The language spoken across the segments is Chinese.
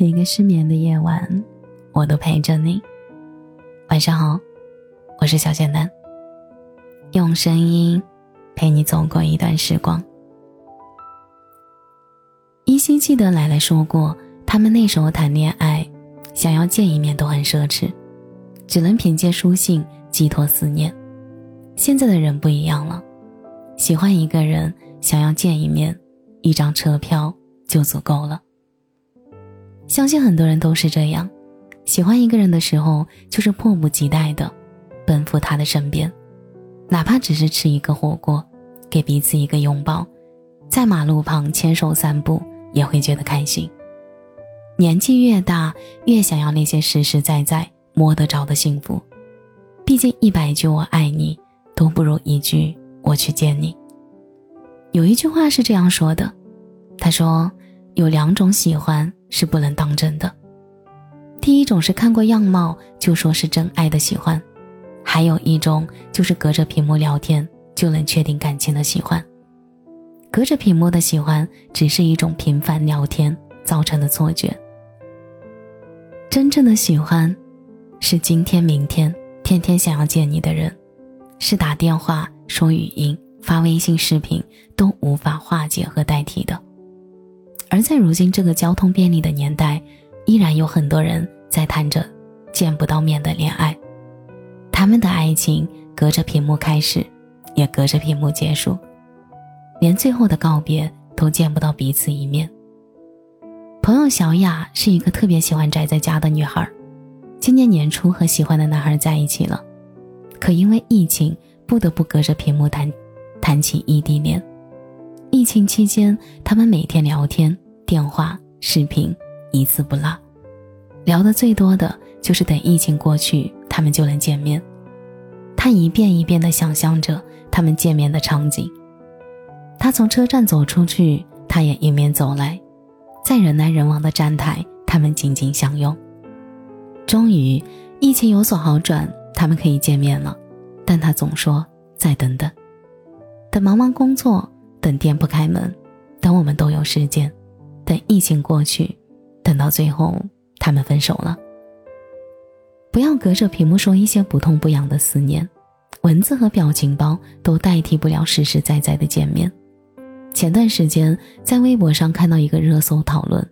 每个失眠的夜晚，我都陪着你。晚上好，我是小简单。用声音陪你走过一段时光。依稀记得奶奶说过，他们那时候谈恋爱，想要见一面都很奢侈，只能凭借书信寄托思念。现在的人不一样了，喜欢一个人，想要见一面，一张车票就足够了。相信很多人都是这样，喜欢一个人的时候，就是迫不及待的奔赴他的身边，哪怕只是吃一个火锅，给彼此一个拥抱，在马路旁牵手散步，也会觉得开心。年纪越大，越想要那些实实在在摸得着的幸福，毕竟一百句我爱你，都不如一句我去见你。有一句话是这样说的，他说。有两种喜欢是不能当真的，第一种是看过样貌就说是真爱的喜欢，还有一种就是隔着屏幕聊天就能确定感情的喜欢。隔着屏幕的喜欢只是一种频繁聊天造成的错觉，真正的喜欢，是今天明天天天想要见你的人，是打电话、说语音、发微信视频都无法化解和代替的。而在如今这个交通便利的年代，依然有很多人在谈着见不到面的恋爱，他们的爱情隔着屏幕开始，也隔着屏幕结束，连最后的告别都见不到彼此一面。朋友小雅是一个特别喜欢宅在家的女孩，今年年初和喜欢的男孩在一起了，可因为疫情不得不隔着屏幕谈，谈起异地恋。疫情期间，他们每天聊天、电话、视频，一次不落。聊的最多的就是等疫情过去，他们就能见面。他一遍一遍地想象着他们见面的场景。他从车站走出去，他也迎面走来，在人来人往的站台，他们紧紧相拥。终于，疫情有所好转，他们可以见面了。但他总说再等等，等忙完工作。等店铺开门，等我们都有时间，等疫情过去，等到最后他们分手了。不要隔着屏幕说一些不痛不痒的思念，文字和表情包都代替不了实实在在的见面。前段时间在微博上看到一个热搜讨论，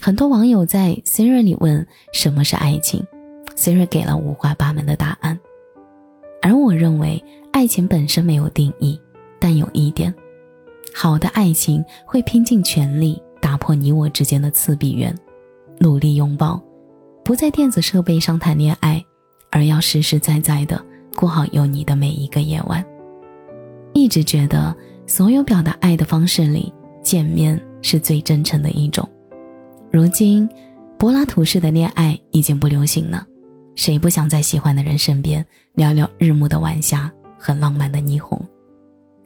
很多网友在 Siri 里问什么是爱情，Siri 给了五花八门的答案。而我认为爱情本身没有定义，但有一点。好的爱情会拼尽全力打破你我之间的次闭缘，努力拥抱，不在电子设备上谈恋爱，而要实实在在的过好有你的每一个夜晚。一直觉得所有表达爱的方式里，见面是最真诚的一种。如今，柏拉图式的恋爱已经不流行了，谁不想在喜欢的人身边聊聊日暮的晚霞和浪漫的霓虹？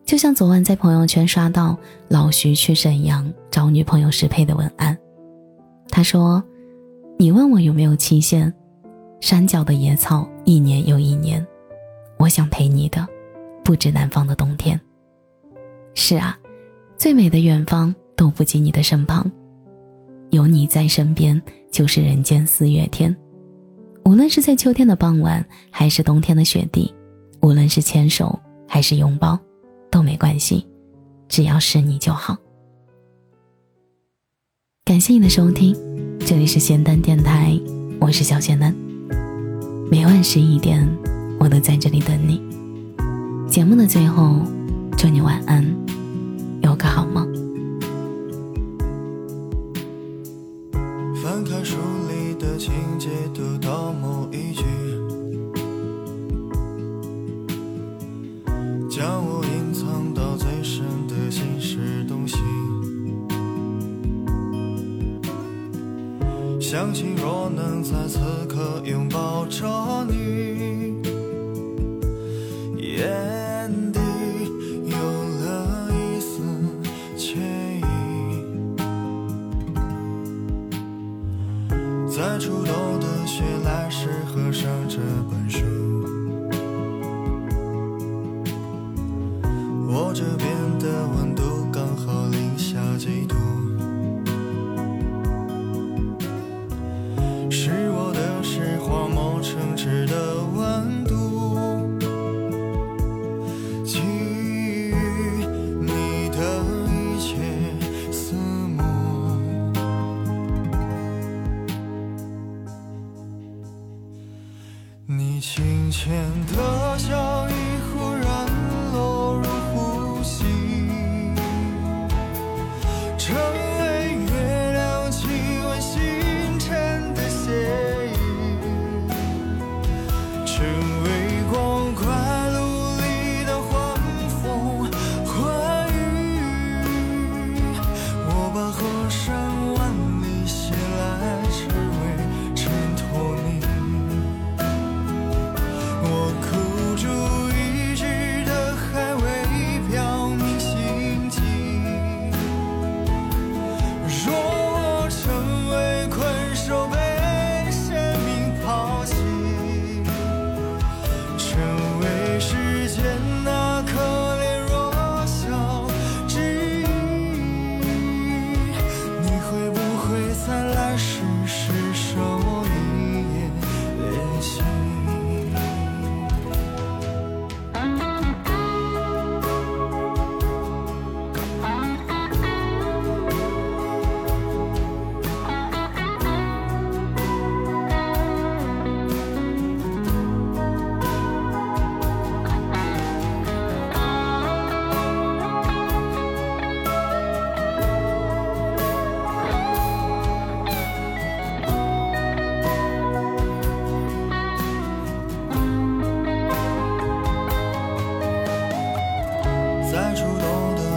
就像昨晚在朋友圈刷到老徐去沈阳找女朋友适配的文案，他说：“你问我有没有期限，山脚的野草一年又一年，我想陪你的，不止南方的冬天。”是啊，最美的远方都不及你的身旁，有你在身边就是人间四月天。无论是在秋天的傍晚，还是冬天的雪地，无论是牵手还是拥抱。都没关系，只要是你就好。感谢你的收听，这里是仙丹电台，我是小仙丹。每晚十一点，我都在这里等你。节目的最后，祝你晚安，相信若能在此刻拥抱着你，眼底有了一丝惬意，在初冬的雪来时合上这本书。清浅的笑意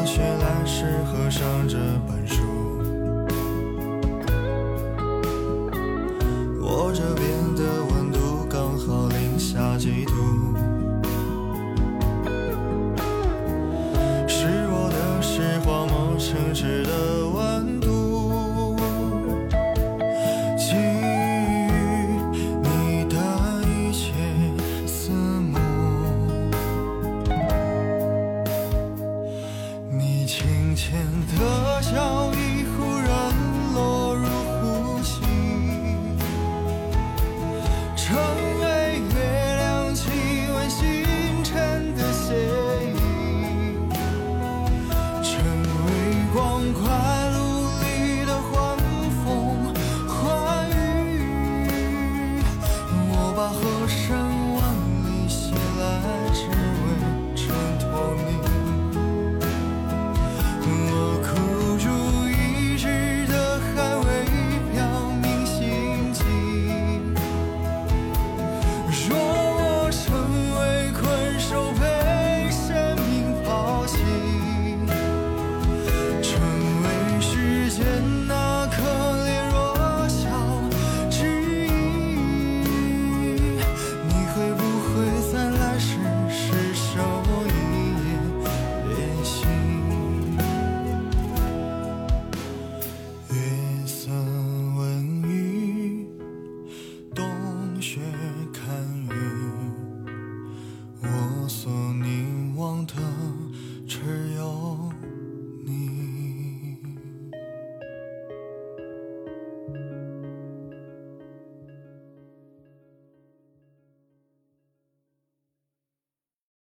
学来时合上这本书，我这边的温度刚好零下几度，是我的拾荒梦，静止的。